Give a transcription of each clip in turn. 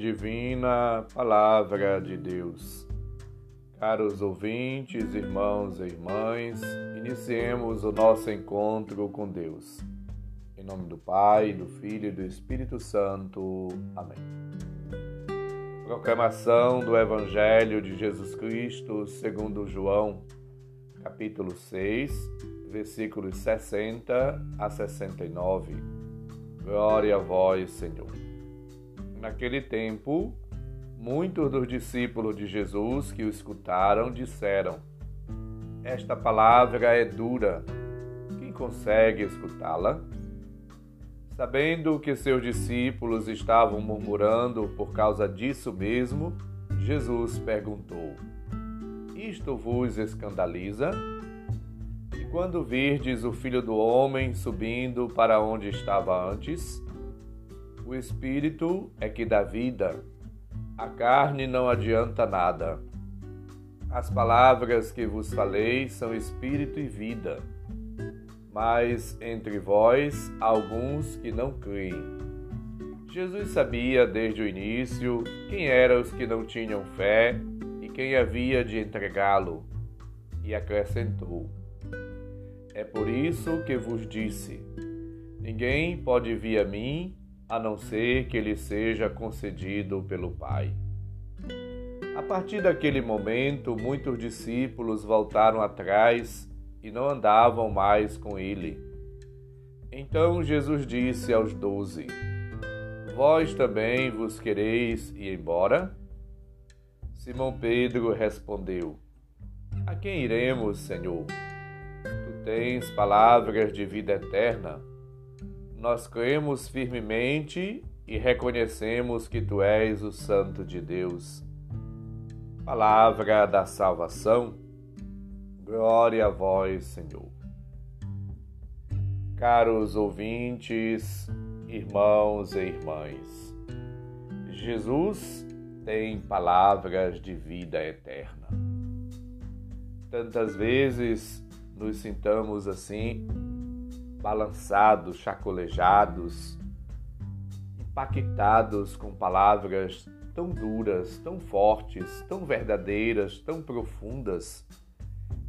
Divina, Palavra de Deus. Caros ouvintes, irmãos e irmãs, iniciemos o nosso encontro com Deus. Em nome do Pai, do Filho e do Espírito Santo. Amém. Proclamação do Evangelho de Jesus Cristo segundo João, capítulo 6, versículos 60 a 69. Glória a vós, Senhor. Naquele tempo, muitos dos discípulos de Jesus que o escutaram disseram: Esta palavra é dura. Quem consegue escutá-la? Sabendo que seus discípulos estavam murmurando por causa disso mesmo, Jesus perguntou: Isto vos escandaliza? E quando virdes o filho do homem subindo para onde estava antes, o espírito é que dá vida, a carne não adianta nada. As palavras que vos falei são espírito e vida, mas entre vós há alguns que não creem. Jesus sabia desde o início quem eram os que não tinham fé e quem havia de entregá-lo, e acrescentou: É por isso que vos disse: Ninguém pode vir a mim a não ser que lhe seja concedido pelo Pai. A partir daquele momento, muitos discípulos voltaram atrás e não andavam mais com ele. Então Jesus disse aos doze: Vós também vos quereis ir embora? Simão Pedro respondeu: A quem iremos, Senhor? Tu tens palavras de vida eterna nós cremos firmemente e reconhecemos que tu és o Santo de Deus. Palavra da salvação, glória a vós, Senhor. Caros ouvintes, irmãos e irmãs, Jesus tem palavras de vida eterna. Tantas vezes nos sintamos assim balançados, chacolejados, impactados com palavras tão duras, tão fortes, tão verdadeiras, tão profundas,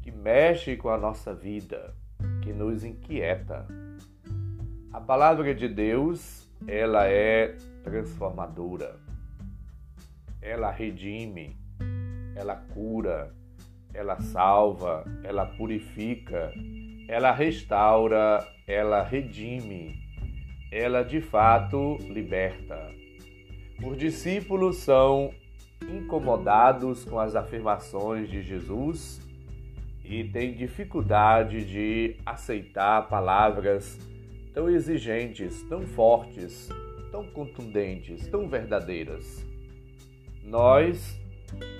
que mexe com a nossa vida, que nos inquieta. A palavra de Deus, ela é transformadora. Ela redime, ela cura, ela salva, ela purifica, ela restaura, ela redime, ela de fato liberta. Os discípulos são incomodados com as afirmações de Jesus e têm dificuldade de aceitar palavras tão exigentes, tão fortes, tão contundentes, tão verdadeiras. Nós,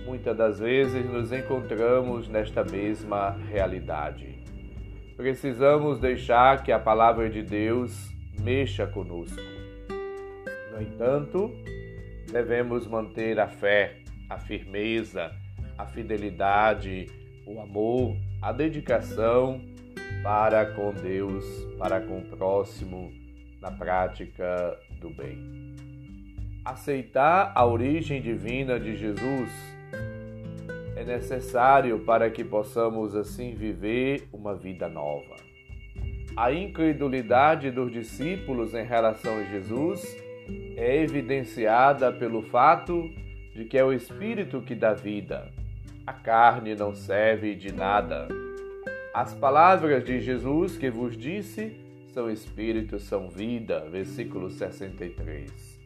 muitas das vezes, nos encontramos nesta mesma realidade. Precisamos deixar que a palavra de Deus mexa conosco. No entanto, devemos manter a fé, a firmeza, a fidelidade, o amor, a dedicação para com Deus, para com o próximo, na prática do bem. Aceitar a origem divina de Jesus é necessário para que possamos assim viver uma vida nova. A incredulidade dos discípulos em relação a Jesus é evidenciada pelo fato de que é o Espírito que dá vida. A carne não serve de nada. As palavras de Jesus que vos disse são Espírito, são vida. Versículo 63.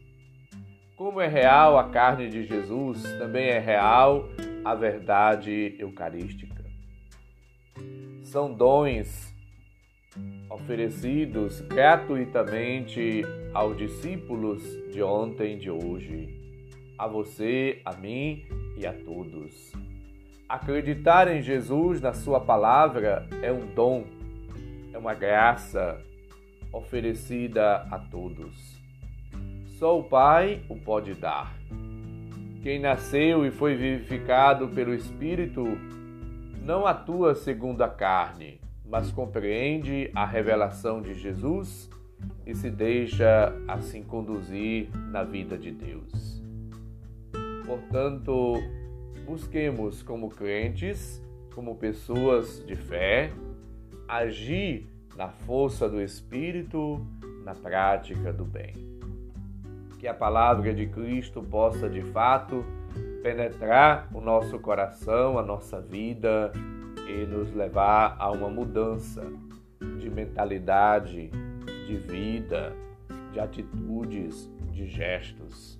Como é real a carne de Jesus, também é real a verdade eucarística. São dons oferecidos gratuitamente aos discípulos de ontem e de hoje, a você, a mim e a todos. Acreditar em Jesus, na Sua palavra, é um dom, é uma graça oferecida a todos. Só o Pai o pode dar. Quem nasceu e foi vivificado pelo Espírito não atua segundo a carne, mas compreende a revelação de Jesus e se deixa assim conduzir na vida de Deus. Portanto, busquemos como crentes, como pessoas de fé, agir na força do Espírito, na prática do bem. Que a palavra de Cristo possa de fato penetrar o nosso coração, a nossa vida e nos levar a uma mudança de mentalidade, de vida, de atitudes, de gestos.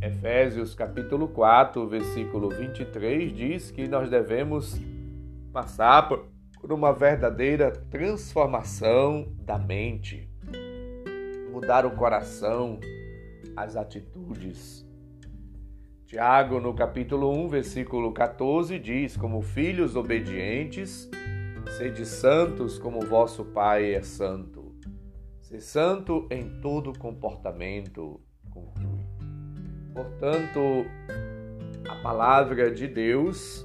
Efésios capítulo 4, versículo 23 diz que nós devemos passar por uma verdadeira transformação da mente, mudar o coração, as atitudes. Tiago, no capítulo 1, versículo 14, diz: Como filhos obedientes, sede santos como vosso Pai é santo. Ser santo em todo comportamento, conclui. Portanto, a palavra de Deus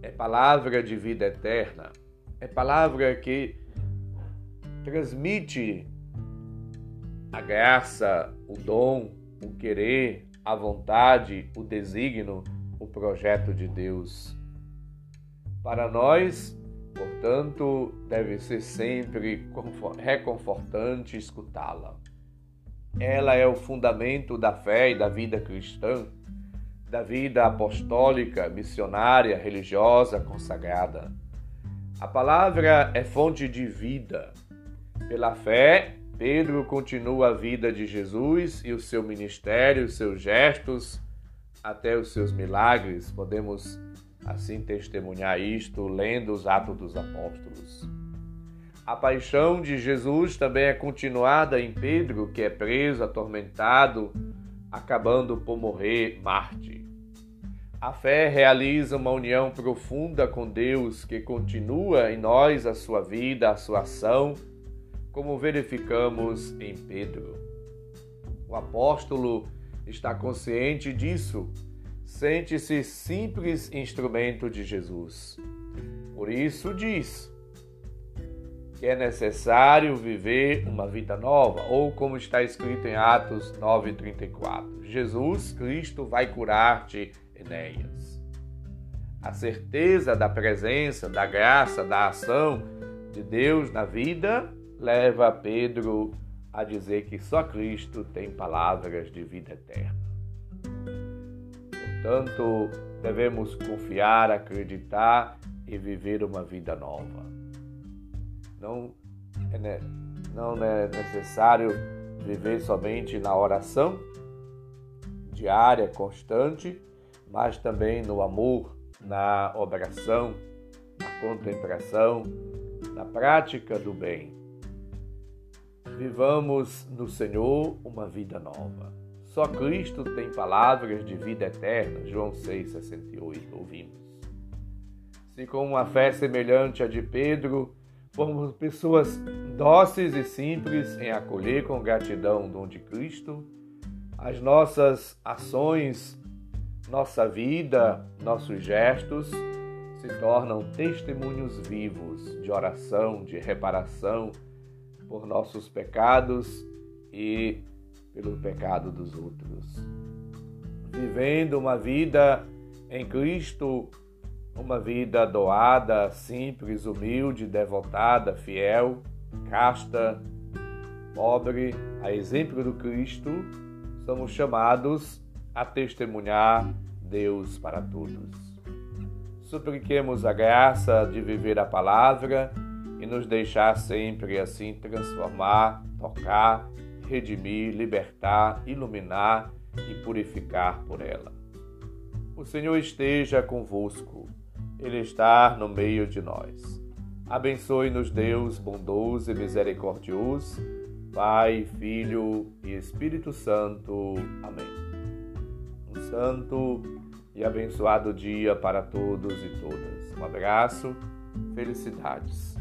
é palavra de vida eterna, é palavra que transmite a graça, o dom, o querer, a vontade, o desígnio, o projeto de Deus. Para nós, portanto, deve ser sempre reconfortante escutá-la. Ela é o fundamento da fé e da vida cristã, da vida apostólica, missionária, religiosa, consagrada. A palavra é fonte de vida. Pela fé, Pedro continua a vida de Jesus e o seu ministério, os seus gestos, até os seus milagres. Podemos assim testemunhar isto lendo os Atos dos Apóstolos. A paixão de Jesus também é continuada em Pedro, que é preso, atormentado, acabando por morrer Marte. A fé realiza uma união profunda com Deus que continua em nós a sua vida, a sua ação, como verificamos em Pedro. O apóstolo está consciente disso, sente-se simples instrumento de Jesus. Por isso diz: que é necessário viver uma vida nova, ou como está escrito em Atos 9:34, Jesus Cristo vai curar-te, Enéas. A certeza da presença, da graça, da ação de Deus na vida leva Pedro a dizer que só Cristo tem palavras de vida eterna. Portanto, devemos confiar, acreditar e viver uma vida nova. Não é, não é necessário viver somente na oração diária, constante, mas também no amor, na oração, na contemplação, na prática do bem. Vivamos no Senhor uma vida nova. Só Cristo tem palavras de vida eterna. João 6,68, ouvimos. Se com uma fé semelhante à de Pedro, Formos pessoas dóceis e simples em acolher com gratidão o dom de Cristo. As nossas ações, nossa vida, nossos gestos se tornam testemunhos vivos de oração, de reparação por nossos pecados e pelo pecado dos outros. Vivendo uma vida em Cristo uma vida doada, simples, humilde, devotada, fiel, casta, pobre, a exemplo do Cristo, somos chamados a testemunhar Deus para todos. Supliquemos a graça de viver a palavra e nos deixar sempre assim transformar, tocar, redimir, libertar, iluminar e purificar por ela. O Senhor esteja convosco. Ele está no meio de nós. Abençoe-nos, Deus bondoso e misericordioso, Pai, Filho e Espírito Santo. Amém. Um santo e abençoado dia para todos e todas. Um abraço, felicidades.